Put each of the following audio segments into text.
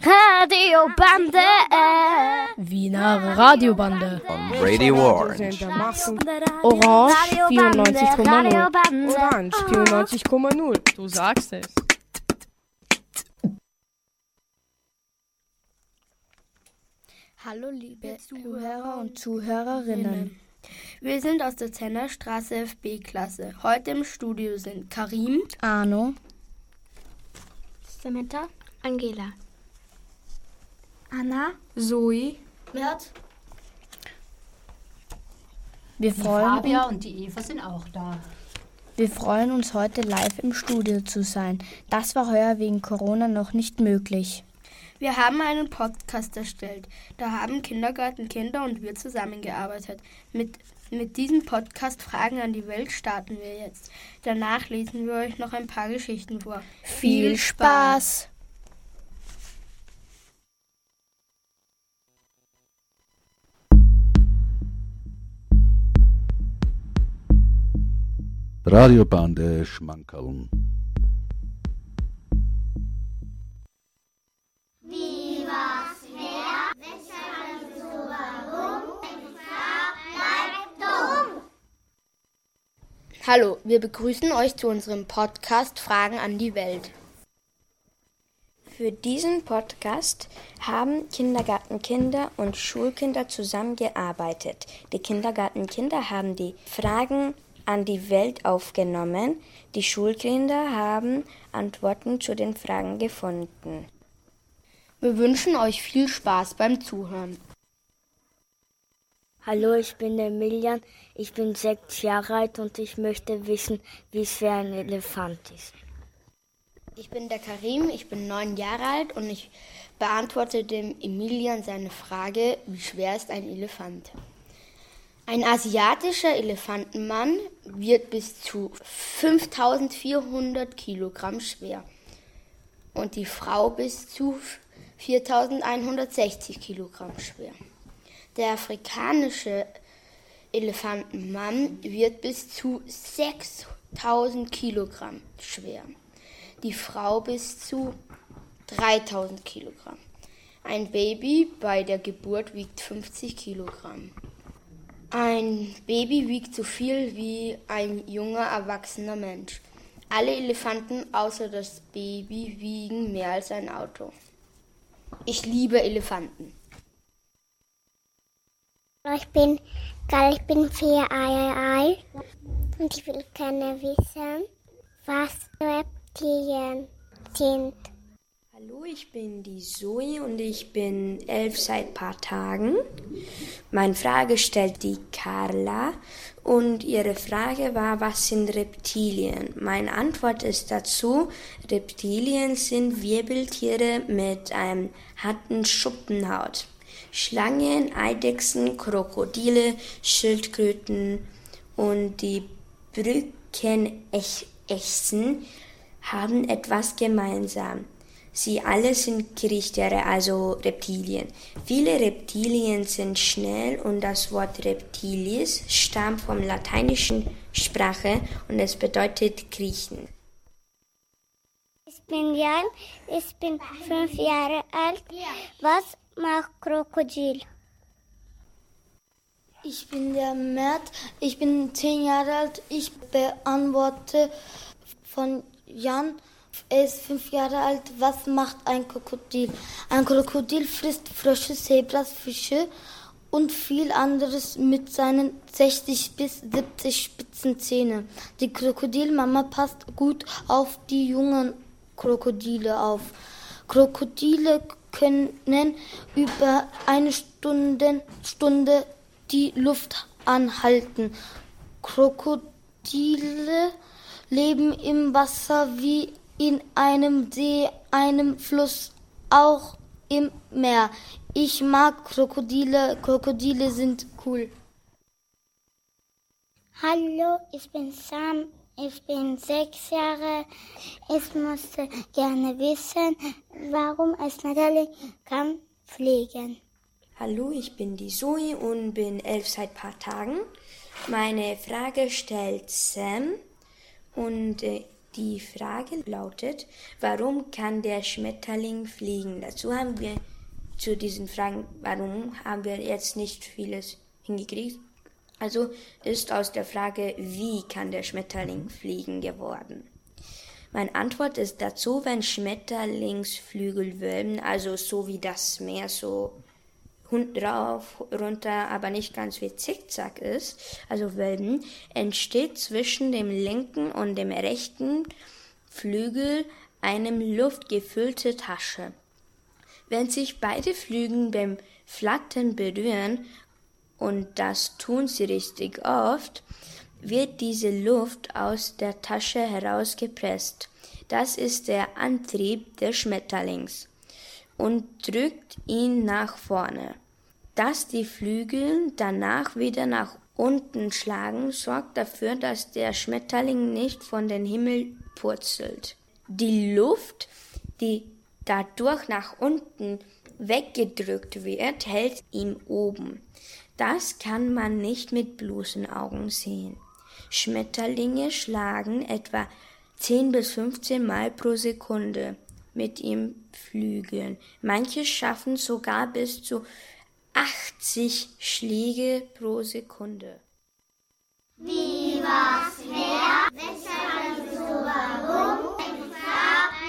Radiobande. Wiener Radiobande. On Radio Orange. Orange 94,0. Orange 94,0. Du sagst es. Hallo liebe Zuhörer und Zuhörerinnen. Wir sind aus der Zennerstraße FB-Klasse. Heute im Studio sind Karim, Arno. Samantha, Angela, Anna, Zoe, Mert, Wir Die freuen, Fabia und die Eva sind auch da. wir freuen uns heute live im Studio zu sein. Das war heuer wegen Corona noch nicht möglich. Wir haben einen Podcast erstellt. Da haben Kindergartenkinder und wir zusammengearbeitet. Mit, mit diesem Podcast Fragen an die Welt starten wir jetzt. Danach lesen wir euch noch ein paar Geschichten vor. Viel Spaß! Radiobande Schmankerln. Hallo, wir begrüßen euch zu unserem Podcast Fragen an die Welt. Für diesen Podcast haben Kindergartenkinder und Schulkinder zusammengearbeitet. Die Kindergartenkinder haben die Fragen an die Welt aufgenommen. Die Schulkinder haben Antworten zu den Fragen gefunden. Wir wünschen euch viel Spaß beim Zuhören. Hallo, ich bin der Milian. Ich bin sechs Jahre alt und ich möchte wissen, wie schwer ein Elefant ist. Ich bin der Karim, ich bin neun Jahre alt und ich beantworte dem Emilian seine Frage, wie schwer ist ein Elefant? Ein asiatischer Elefantenmann wird bis zu 5400 Kilogramm schwer und die Frau bis zu 4160 Kilogramm schwer. Der afrikanische Elefantenmann wird bis zu 6000 Kilogramm schwer. Die Frau bis zu 3000 Kilogramm. Ein Baby bei der Geburt wiegt 50 Kilogramm. Ein Baby wiegt so viel wie ein junger erwachsener Mensch. Alle Elefanten außer das Baby wiegen mehr als ein Auto. Ich liebe Elefanten. Ich bin, Gal, ich bin vier alt und ich will gerne wissen, was Reptilien sind. Hallo, ich bin die Zoe und ich bin elf seit paar Tagen. Meine Frage stellt die Carla und ihre Frage war, was sind Reptilien? Meine Antwort ist dazu, Reptilien sind Wirbeltiere mit einem harten Schuppenhaut. Schlangen, Eidechsen, Krokodile, Schildkröten und die Brückenechsen haben etwas gemeinsam. Sie alle sind Kriechtiere, also Reptilien. Viele Reptilien sind schnell und das Wort Reptilis stammt vom lateinischen Sprache und es bedeutet kriechen. Ich bin Jan, ich bin fünf Jahre alt. Was macht Krokodil? Ich bin der Mert, ich bin zehn Jahre alt. Ich beantworte von Jan, er ist fünf Jahre alt. Was macht ein Krokodil? Ein Krokodil frisst Frösche, Zebras, Fische und viel anderes mit seinen 60 bis 70 spitzen Zähnen. Die Krokodilmama passt gut auf die jungen Krokodile auf. Krokodile können über eine Stunde, Stunde die Luft anhalten. Krokodile leben im Wasser wie in einem See, einem Fluss, auch im Meer. Ich mag Krokodile. Krokodile sind cool. Hallo, ich bin Sam. Ich bin sechs Jahre. Ich möchte gerne wissen, warum es natürlich kann fliegen. Hallo, ich bin die Zoe und bin elf seit paar Tagen. Meine Frage stellt Sam und äh, Die Frage lautet, warum kann der Schmetterling fliegen? Dazu haben wir zu diesen Fragen, warum haben wir jetzt nicht vieles hingekriegt. Also ist aus der Frage, wie kann der Schmetterling fliegen geworden. Meine Antwort ist dazu, wenn Schmetterlingsflügel wölben, also so wie das Meer so drauf, runter, aber nicht ganz wie Zickzack ist, also wölben, entsteht zwischen dem linken und dem rechten Flügel einem luftgefüllte Tasche. Wenn sich beide Flügel beim Flattern berühren, und das tun sie richtig oft, wird diese Luft aus der Tasche herausgepresst. Das ist der Antrieb des Schmetterlings und drückt ihn nach vorne. Dass die Flügel danach wieder nach unten schlagen, sorgt dafür, dass der Schmetterling nicht von den Himmel purzelt. Die Luft, die dadurch nach unten weggedrückt wird, hält ihn oben. Das kann man nicht mit bloßen Augen sehen. Schmetterlinge schlagen etwa 10 bis 15 Mal pro Sekunde mit ihren Flügeln. Manche schaffen sogar bis zu 80 Schläge pro Sekunde. Wie, was, wer, weshalb, wieso, warum?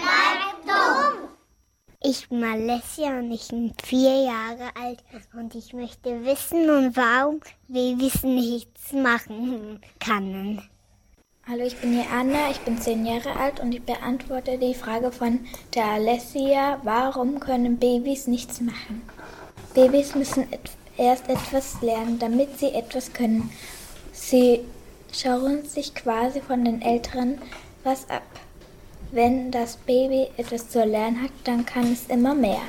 Bleibt dumm. Ich bin Alessia und ich bin vier Jahre alt und ich möchte wissen und warum Babys nichts machen können. Hallo, ich bin hier Anna, ich bin zehn Jahre alt und ich beantworte die Frage von der Alessia, warum können Babys nichts machen? Babys müssen erst etwas lernen, damit sie etwas können. Sie schauen sich quasi von den Älteren was ab. Wenn das Baby etwas zu lernen hat, dann kann es immer mehr.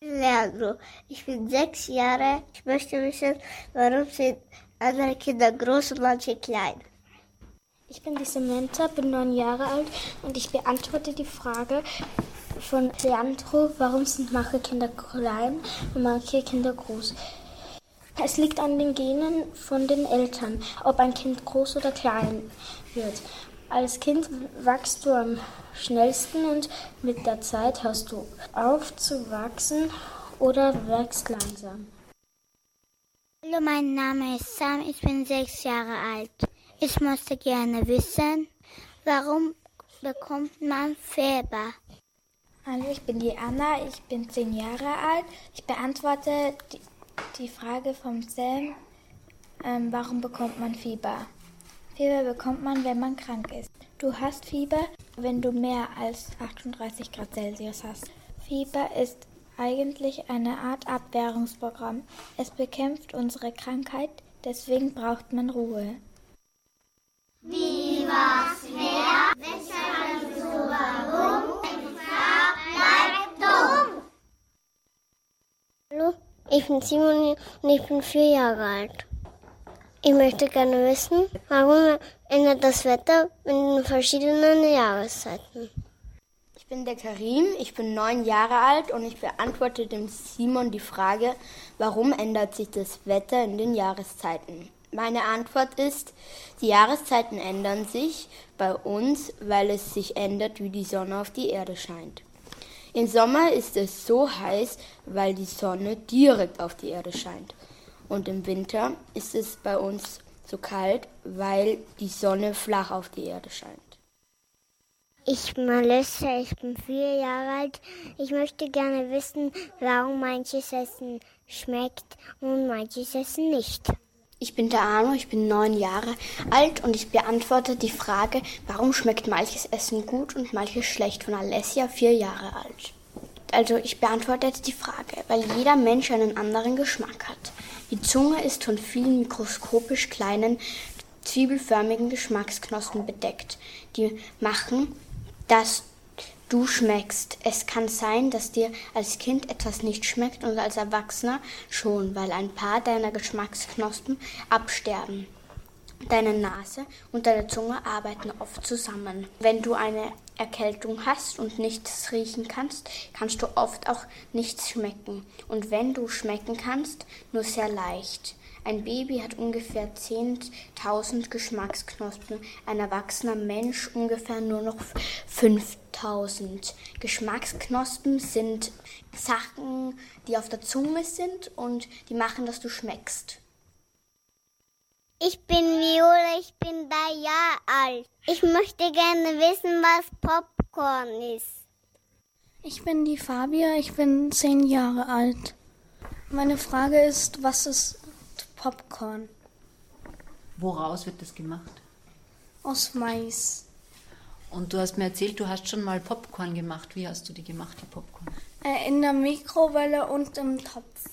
Leandro, ich bin sechs Jahre. Ich möchte wissen, warum sind andere Kinder groß und manche klein. Ich bin die Samantha, bin neun Jahre alt und ich beantworte die Frage von Leandro, warum sind manche Kinder klein und manche Kinder groß. Es liegt an den Genen von den Eltern, ob ein Kind groß oder klein wird. Als Kind wachst du am schnellsten und mit der Zeit hörst du auf zu wachsen oder wächst langsam. Hallo, mein Name ist Sam, ich bin sechs Jahre alt. Ich möchte gerne wissen, warum bekommt man Fieber? Hallo, ich bin die Anna, ich bin zehn Jahre alt. Ich beantworte die, die Frage vom Sam, ähm, warum bekommt man Fieber? Fieber bekommt man, wenn man krank ist. Du hast Fieber, wenn du mehr als 38 Grad Celsius hast. Fieber ist eigentlich eine Art Abwehrungsprogramm. Es bekämpft unsere Krankheit, deswegen braucht man Ruhe. Wie, was, wer, weshalb, wieso, warum? Bleibt dumm. Hallo, ich bin Simon und ich bin vier Jahre alt. Ich möchte gerne wissen, warum ändert das Wetter in verschiedenen Jahreszeiten? Ich bin der Karim, ich bin neun Jahre alt und ich beantworte dem Simon die Frage, warum ändert sich das Wetter in den Jahreszeiten? Meine Antwort ist, die Jahreszeiten ändern sich bei uns, weil es sich ändert, wie die Sonne auf die Erde scheint. Im Sommer ist es so heiß, weil die Sonne direkt auf die Erde scheint. Und im Winter ist es bei uns so kalt, weil die Sonne flach auf die Erde scheint. Ich bin Melissa, ich bin vier Jahre alt. Ich möchte gerne wissen, warum manches Essen schmeckt und manches Essen nicht. Ich bin der Arno, ich bin neun Jahre alt und ich beantworte die Frage, warum schmeckt manches Essen gut und manches schlecht von Alessia, vier Jahre alt. Also ich beantworte jetzt die Frage, weil jeder Mensch einen anderen Geschmack hat. Die Zunge ist von vielen mikroskopisch kleinen, zwiebelförmigen Geschmacksknospen bedeckt, die machen, dass du schmeckst. Es kann sein, dass dir als Kind etwas nicht schmeckt und als Erwachsener schon, weil ein paar deiner Geschmacksknospen absterben. Deine Nase und deine Zunge arbeiten oft zusammen. Wenn du eine Erkältung hast und nichts riechen kannst, kannst du oft auch nichts schmecken. Und wenn du schmecken kannst, nur sehr leicht. Ein Baby hat ungefähr 10.000 Geschmacksknospen, ein erwachsener Mensch ungefähr nur noch 5.000. Geschmacksknospen sind Sachen, die auf der Zunge sind und die machen, dass du schmeckst. Ich bin Viola, ich bin drei Jahre alt. Ich möchte gerne wissen, was Popcorn ist. Ich bin die Fabia, ich bin zehn Jahre alt. Meine Frage ist, was ist Popcorn? Woraus wird das gemacht? Aus Mais. Und du hast mir erzählt, du hast schon mal Popcorn gemacht. Wie hast du die gemacht, die Popcorn? Äh, in der Mikrowelle und im Topf.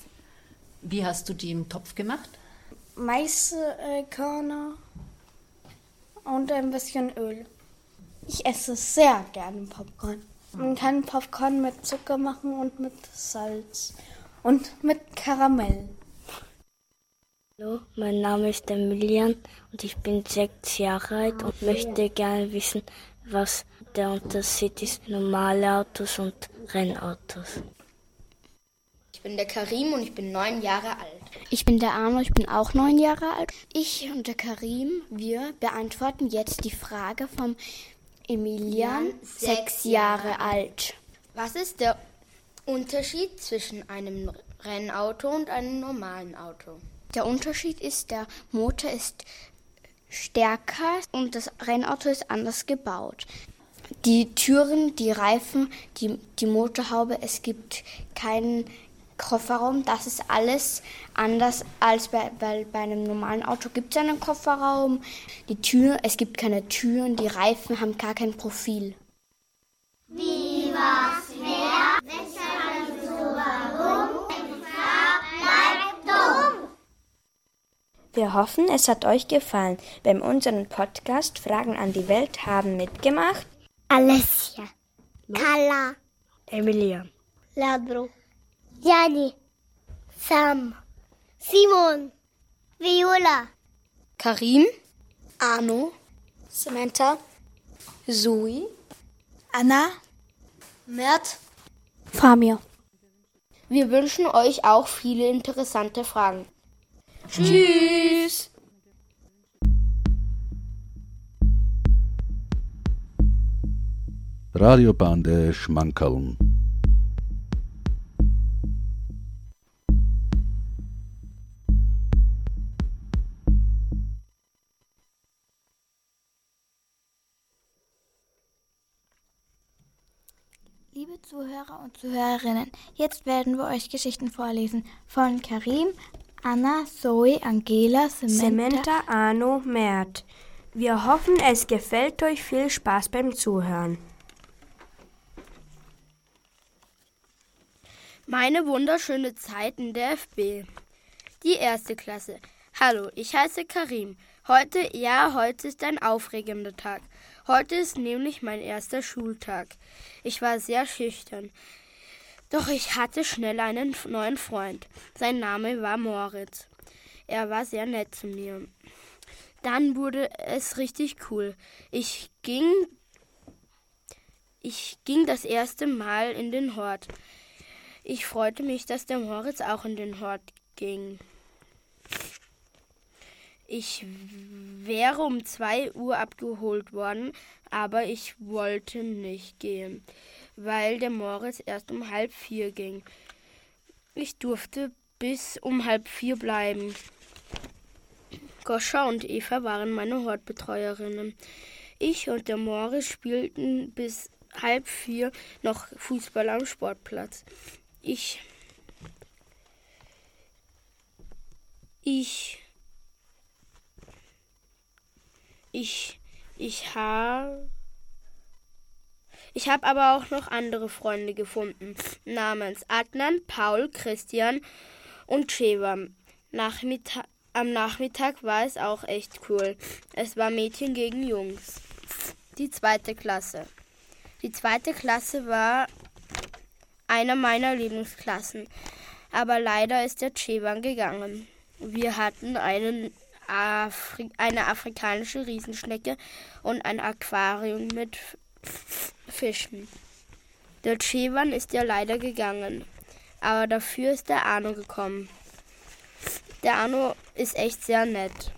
Wie hast du die im Topf gemacht? Maiskörner und ein bisschen Öl. Ich esse sehr gerne Popcorn. Man kann Popcorn mit Zucker machen und mit Salz und mit Karamell. Hallo, mein Name ist Emilian und ich bin sechs Jahre alt und möchte gerne wissen, was der Unterschied ist, normale Autos und Rennautos. Ich bin der Karim und ich bin neun Jahre alt. Ich bin der Arno, ich bin auch neun Jahre alt. Ich und der Karim, wir beantworten jetzt die Frage vom Emilian, sechs Jahre alt. Was ist der Unterschied zwischen einem Rennauto und einem normalen Auto? Der Unterschied ist, der Motor ist stärker und das Rennauto ist anders gebaut. Die Türen, die Reifen, die, die Motorhaube, es gibt keinen Kofferraum. Das ist alles anders als bei, bei, bei einem normalen Auto. Gibt es einen Kofferraum? Die Tür, es gibt keine Türen, die Reifen haben gar kein Profil. Wie, was, wer, weshalb, wieso, warum? Bleibt dumm. Wir hoffen, es hat euch gefallen. Beim unseren Podcast Fragen an die Welt haben mitgemacht Alessia, Carla, Emilia, Ladro, Jani, Sam, Simon, Viola, Karim, Arno, Samantha, Zoe, Anna, Mert, Famir. Wir wünschen euch auch viele interessante Fragen. Tschüss! Radiobande Schmankerln. Liebe Zuhörer und Zuhörerinnen, jetzt werden wir euch Geschichten vorlesen von Karim, Anna, Zoe, Angela, Samantha, Samantha, Arno, Mert. Wir hoffen, es gefällt euch viel Spaß beim Zuhören. Meine wunderschöne Zeit in der FB. Die erste Klasse. Hallo, ich heiße Karim. Heute, ja, heute ist ein aufregender Tag. Heute ist nämlich mein erster Schultag. Ich war sehr schüchtern. Doch ich hatte schnell einen neuen Freund. Sein Name war Moritz. Er war sehr nett zu mir. Dann wurde es richtig cool. Ich ging ich ging das erste Mal in den Hort. Ich freute mich, dass der Moritz auch in den Hort ging. Ich wäre um zwei Uhr abgeholt worden, aber ich wollte nicht gehen, weil der Moritz erst um halb vier ging. Ich durfte bis um halb vier bleiben. Goscha und Eva waren meine Hortbetreuerinnen. Ich und der Moritz spielten bis halb vier noch Fußball am Sportplatz. Ich. Ich. Ich. Ich habe. Ich habe aber auch noch andere Freunde gefunden, namens Adnan, Paul, Christian und Sheva. Nachmittag, am Nachmittag war es auch echt cool. Es war Mädchen gegen Jungs. Die zweite Klasse. Die zweite Klasse war einer meiner Lieblingsklassen. Aber leider ist der Chewan gegangen. Wir hatten einen Afri eine afrikanische Riesenschnecke und ein Aquarium mit Fischen. Der Chewan ist ja leider gegangen, aber dafür ist der Arno gekommen. Der Arno ist echt sehr nett.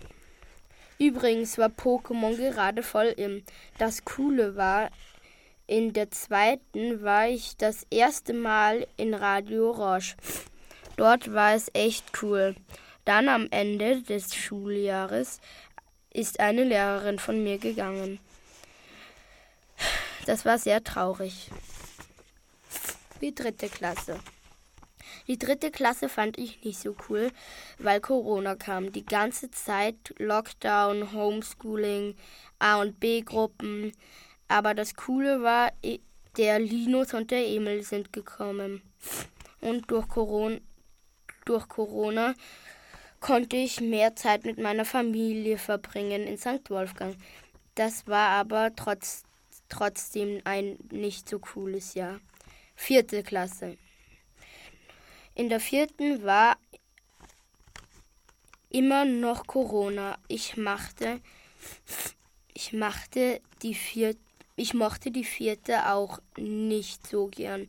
Übrigens war Pokémon gerade voll im. Das Coole war, in der zweiten war ich das erste Mal in Radio Roche. Dort war es echt cool. Dann am Ende des Schuljahres ist eine Lehrerin von mir gegangen. Das war sehr traurig. Die dritte Klasse. Die dritte Klasse fand ich nicht so cool, weil Corona kam. Die ganze Zeit Lockdown, Homeschooling, A- und B-Gruppen. Aber das Coole war, der Linus und der Emil sind gekommen. Und durch Corona, durch Corona konnte ich mehr Zeit mit meiner Familie verbringen in St. Wolfgang. Das war aber trotz, trotzdem ein nicht so cooles Jahr. Vierte Klasse. In der vierten war immer noch Corona. Ich machte, ich machte die vierte, ich mochte die vierte auch nicht so gern,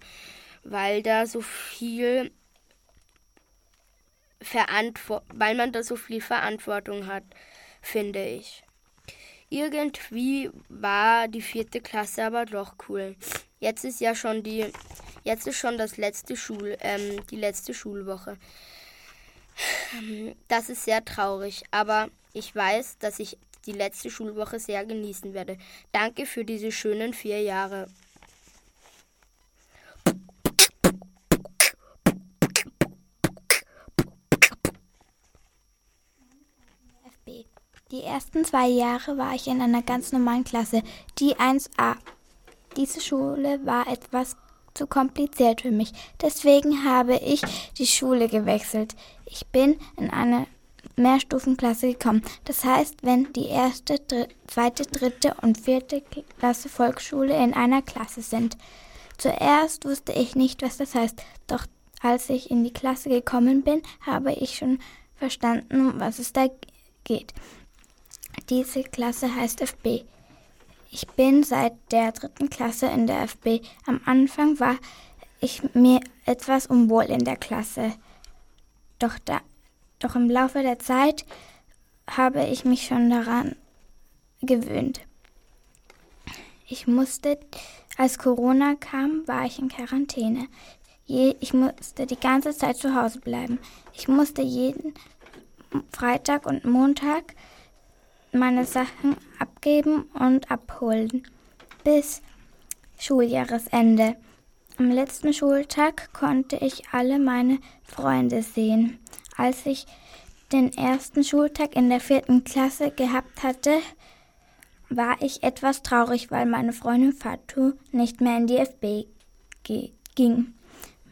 weil da so viel Verantwort weil man da so viel Verantwortung hat, finde ich. Irgendwie war die vierte Klasse aber doch cool. Jetzt ist ja schon die, jetzt ist schon das letzte Schul, ähm, die letzte Schulwoche. Das ist sehr traurig, aber ich weiß, dass ich die letzte Schulwoche sehr genießen werde. Danke für diese schönen vier Jahre. Die ersten zwei Jahre war ich in einer ganz normalen Klasse, die 1a. Diese Schule war etwas zu kompliziert für mich. Deswegen habe ich die Schule gewechselt. Ich bin in eine Mehrstufenklasse gekommen. Das heißt, wenn die erste, dr zweite, dritte und vierte Klasse Volksschule in einer Klasse sind. Zuerst wusste ich nicht, was das heißt, doch als ich in die Klasse gekommen bin, habe ich schon verstanden, was es da geht. Diese Klasse heißt FB. Ich bin seit der dritten Klasse in der FB. Am Anfang war ich mir etwas unwohl in der Klasse. Doch, da, doch im Laufe der Zeit habe ich mich schon daran gewöhnt. Ich musste, als Corona kam, war ich in Quarantäne. Je, ich musste die ganze Zeit zu Hause bleiben. Ich musste jeden Freitag und Montag meine Sachen abgeben und abholen bis Schuljahresende. Am letzten Schultag konnte ich alle meine Freunde sehen. Als ich den ersten Schultag in der vierten Klasse gehabt hatte, war ich etwas traurig, weil meine Freundin Fatou nicht mehr in die FB ging.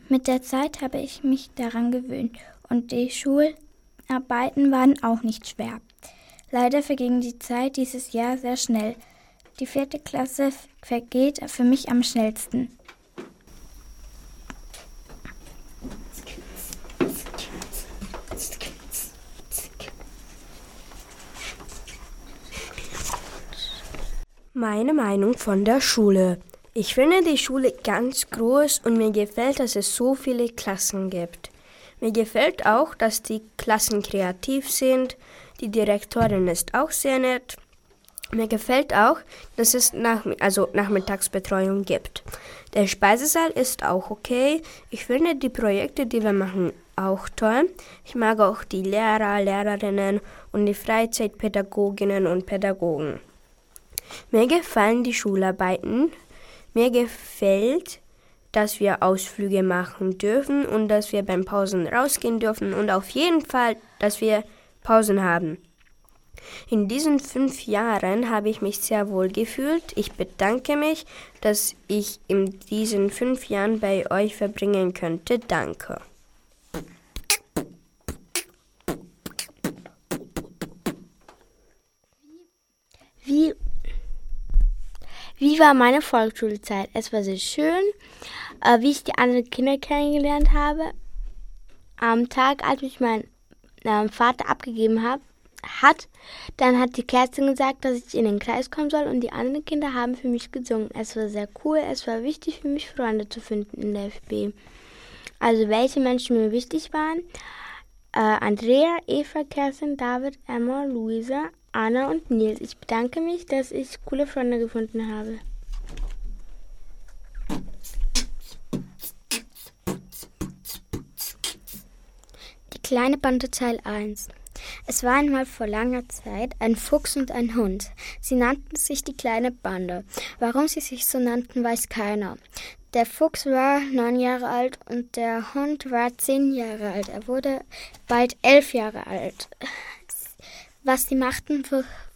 Mit der Zeit habe ich mich daran gewöhnt und die Schularbeiten waren auch nicht schwer. Leider verging die Zeit dieses Jahr sehr schnell. Die vierte Klasse vergeht für mich am schnellsten. Meine Meinung von der Schule. Ich finde die Schule ganz groß und mir gefällt, dass es so viele Klassen gibt. Mir gefällt auch, dass die Klassen kreativ sind. Die Direktorin ist auch sehr nett. Mir gefällt auch, dass es nach, also Nachmittagsbetreuung gibt. Der Speisesaal ist auch okay. Ich finde die Projekte, die wir machen, auch toll. Ich mag auch die Lehrer, Lehrerinnen und die Freizeitpädagoginnen und Pädagogen. Mir gefallen die Schularbeiten. Mir gefällt, dass wir Ausflüge machen dürfen und dass wir beim Pausen rausgehen dürfen und auf jeden Fall, dass wir Pausen haben. In diesen fünf Jahren habe ich mich sehr wohl gefühlt. Ich bedanke mich, dass ich in diesen fünf Jahren bei euch verbringen könnte. Danke. Wie, wie war meine Volksschulzeit? Es war sehr schön, äh, wie ich die anderen Kinder kennengelernt habe. Am Tag, als ich meinen äh, Vater abgegeben habe, hat, dann hat die Kerstin gesagt, dass ich in den Kreis kommen soll und die anderen Kinder haben für mich gesungen. Es war sehr cool, es war wichtig für mich, Freunde zu finden in der FB. Also welche Menschen mir wichtig waren. äh, Andrea, Eva, Kerstin, David, Emma, Luisa, Anna und Nils. Ich bedanke mich, dass ich coole Freunde gefunden habe. Kleine Bande Teil 1 es war einmal vor langer Zeit ein Fuchs und ein Hund. Sie nannten sich die kleine Bande. Warum sie sich so nannten, weiß keiner. Der Fuchs war neun Jahre alt und der Hund war zehn Jahre alt. Er wurde bald elf Jahre alt. Was sie machten,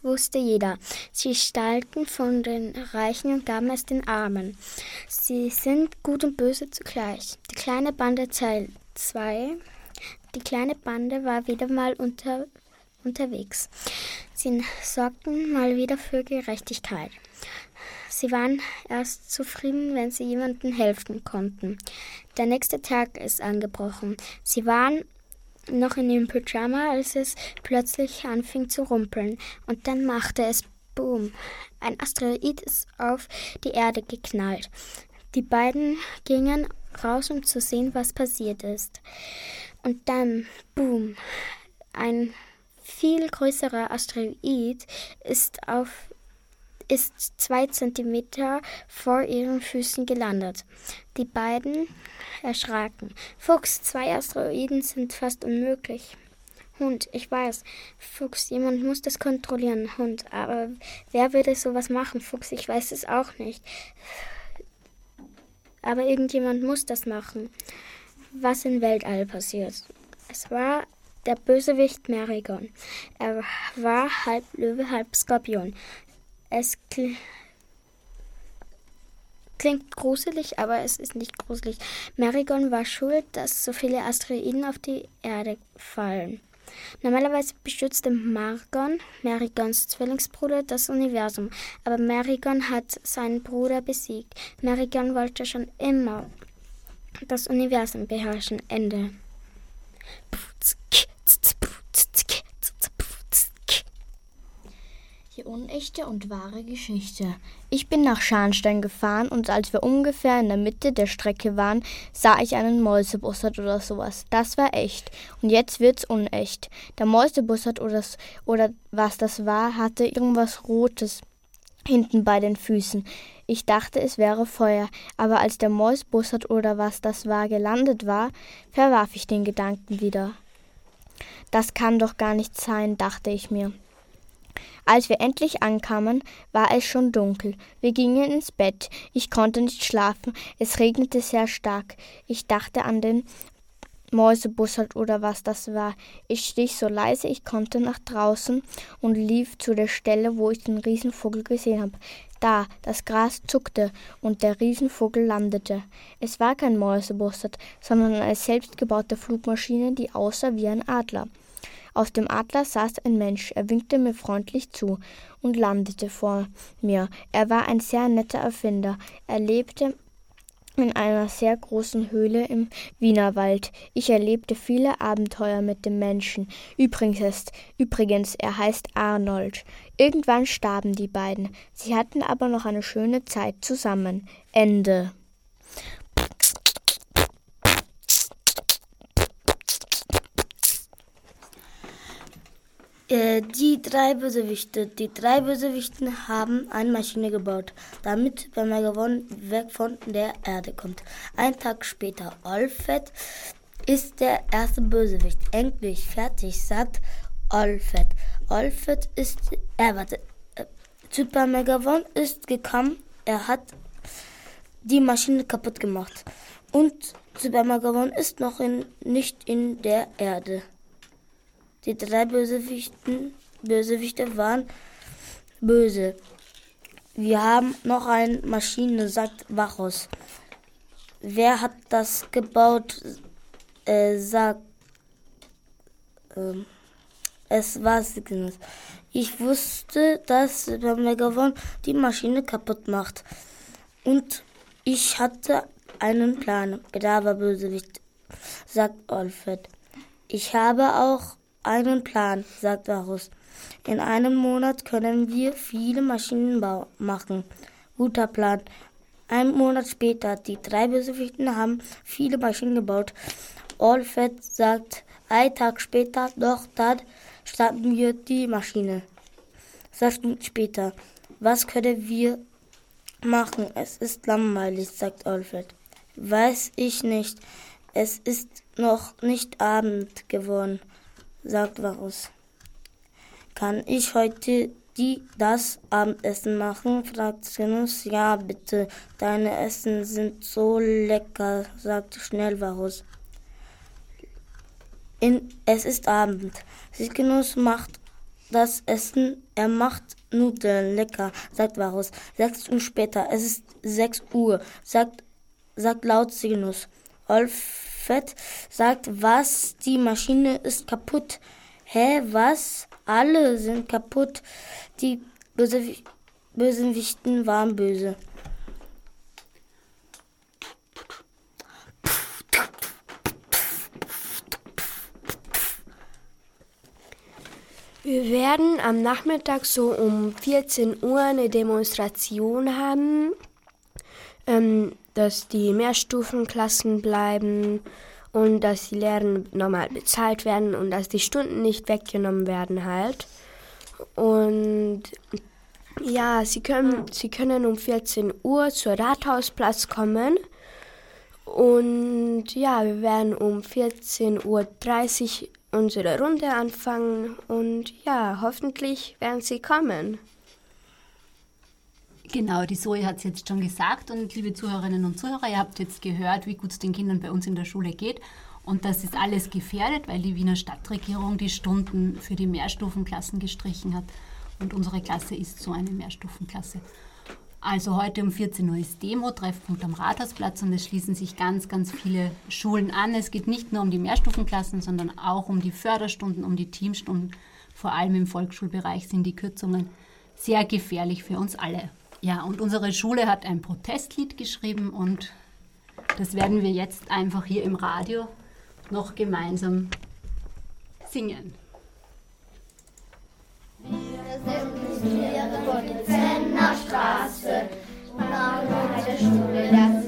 wusste jeder. Sie stahlten von den Reichen und gaben es den Armen. Sie sind gut und böse zugleich. Die kleine Bande Teil 2 die kleine Bande war wieder mal unter, unterwegs. Sie sorgten mal wieder für Gerechtigkeit. Sie waren erst zufrieden, wenn sie jemandem helfen konnten. Der nächste Tag ist angebrochen. Sie waren noch in ihrem Pyjama, als es plötzlich anfing zu rumpeln. Und dann machte es Boom. Ein Asteroid ist auf die Erde geknallt. Die beiden gingen raus, um zu sehen, was passiert ist. Und dann, boom, ein viel größerer Asteroid ist auf ist zwei Zentimeter vor ihren Füßen gelandet. Die beiden erschraken. Fuchs, zwei Asteroiden sind fast unmöglich. Hund, ich weiß. Fuchs, jemand muss das kontrollieren. Hund, aber wer würde sowas machen? Fuchs, ich weiß es auch nicht. Aber irgendjemand muss das machen was im Weltall passiert. Es war der Bösewicht Merigon. Er war halb Löwe, halb Skorpion. Es kl klingt gruselig, aber es ist nicht gruselig. Merigon war schuld, dass so viele Asteroiden auf die Erde fallen. Normalerweise beschützte Margon, Merigons Zwillingsbruder, das Universum, aber Merigon hat seinen Bruder besiegt. Merigon wollte schon immer das Universum beherrschen. Ende. Die unechte und wahre Geschichte. Ich bin nach Scharnstein gefahren und als wir ungefähr in der Mitte der Strecke waren, sah ich einen Mäusebussard oder sowas. Das war echt. Und jetzt wird's unecht. Der Mäusebussard oder, oder was das war, hatte irgendwas Rotes hinten bei den Füßen. Ich dachte, es wäre Feuer, aber als der Mäusbussard oder was das war gelandet war, verwarf ich den Gedanken wieder. Das kann doch gar nicht sein, dachte ich mir. Als wir endlich ankamen, war es schon dunkel. Wir gingen ins Bett. Ich konnte nicht schlafen. Es regnete sehr stark. Ich dachte an den Mäusebussard oder was das war. Ich stich so leise ich konnte nach draußen und lief zu der Stelle, wo ich den Riesenvogel gesehen habe. Da, das Gras zuckte und der Riesenvogel landete. Es war kein Mäusebussard, sondern eine selbstgebaute Flugmaschine, die aussah wie ein Adler. Auf dem Adler saß ein Mensch, er winkte mir freundlich zu und landete vor mir. Er war ein sehr netter Erfinder. Er lebte in einer sehr großen Höhle im Wienerwald. Ich erlebte viele Abenteuer mit dem Menschen. Übrigens, übrigens, er heißt Arnold. Irgendwann starben die beiden. Sie hatten aber noch eine schöne Zeit zusammen. Ende. Äh, die drei Bösewichte. Die drei Bösewichten haben eine Maschine gebaut, damit Bemergavon weg von der Erde kommt. Ein Tag später, Olfet ist der erste Bösewicht. Endlich fertig, sagt Olfet. Olfet ist, äh, warte, Super Megavon ist gekommen, er hat die Maschine kaputt gemacht. Und Super Megavon ist noch in, nicht in der Erde. Die drei Bösewichten, Bösewichte waren böse. Wir haben noch eine Maschine, sagt Wachos. Wer hat das gebaut? Äh, sagt. Äh, es war Signus. Ich wusste, dass der Megavon die Maschine kaputt macht. Und ich hatte einen Plan. Braver Bösewicht, sagt Alfred. Ich habe auch einen Plan, sagt Varus. In einem Monat können wir viele Maschinen machen. Guter Plan. Ein Monat später, die drei Bösewichten haben viele Maschinen gebaut. Allfett sagt Ein Tag später, doch dann starten wir die Maschine. Zwei Stunden später. Was können wir machen? Es ist langweilig, sagt Alfred. Weiß ich nicht. Es ist noch nicht Abend geworden, sagt Varus. Kann ich heute die das Abendessen machen? fragt Sinus. Ja, bitte. Deine Essen sind so lecker, sagt schnell Varus. In, es ist Abend. Sigenus macht das Essen. Er macht Nudeln. Lecker, sagt Varus. Sechs Stunden später. Es ist sechs Uhr, sagt, sagt laut Sigenus. Olfet sagt, was? Die Maschine ist kaputt. Hä, was? Alle sind kaputt. Die Bösewichten waren böse. Wir werden am Nachmittag so um 14 Uhr eine Demonstration haben, ähm, dass die Mehrstufenklassen bleiben und dass die Lehrer normal bezahlt werden und dass die Stunden nicht weggenommen werden halt. Und ja, sie können, sie können um 14 Uhr zur Rathausplatz kommen. Und ja, wir werden um 14.30 Uhr unsere Runde anfangen und ja, hoffentlich werden sie kommen. Genau, die Zoe hat es jetzt schon gesagt und liebe Zuhörerinnen und Zuhörer, ihr habt jetzt gehört, wie gut es den Kindern bei uns in der Schule geht und das ist alles gefährdet, weil die Wiener Stadtregierung die Stunden für die Mehrstufenklassen gestrichen hat und unsere Klasse ist so eine Mehrstufenklasse. Also heute um 14 Uhr ist Demo, Treffpunkt am Rathausplatz und es schließen sich ganz, ganz viele Schulen an. Es geht nicht nur um die Mehrstufenklassen, sondern auch um die Förderstunden, um die Teamstunden. Vor allem im Volksschulbereich sind die Kürzungen sehr gefährlich für uns alle. Ja, und unsere Schule hat ein Protestlied geschrieben und das werden wir jetzt einfach hier im Radio noch gemeinsam singen. Wir sind nicht ihre Bonitzenner Straße und auch der Schule, das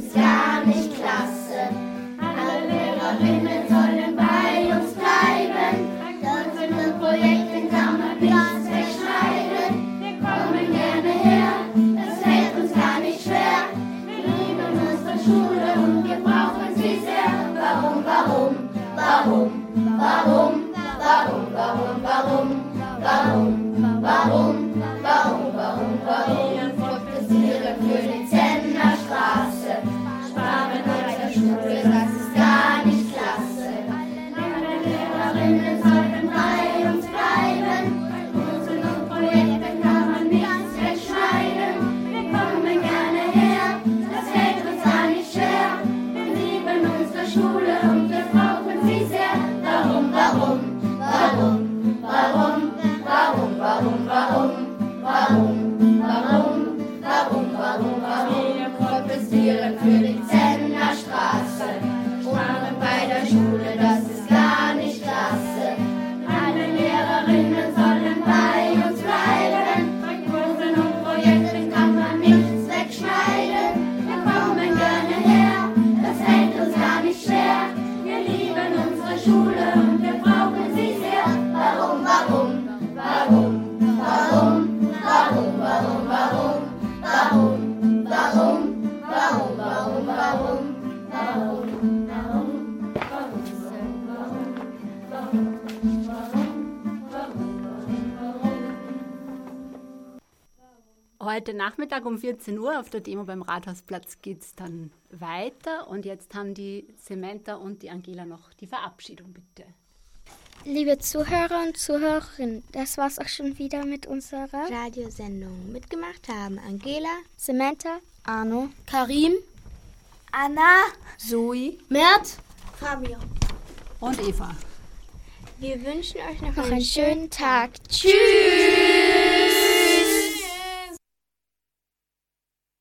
warum, warum, warum, warum, Heute Nachmittag um 14 Uhr auf der Demo beim Rathausplatz geht es dann weiter. Und jetzt haben die Samantha und die Angela noch die Verabschiedung, bitte. Liebe Zuhörer und Zuhörerinnen, das war's auch schon wieder mit unserer Radiosendung. Mitgemacht haben Angela, Samantha, Arno, Karim, Anna, Zoe, Mert, Fabio. und Eva. Wir wünschen euch noch, noch einen schönen Tag. Tschüss.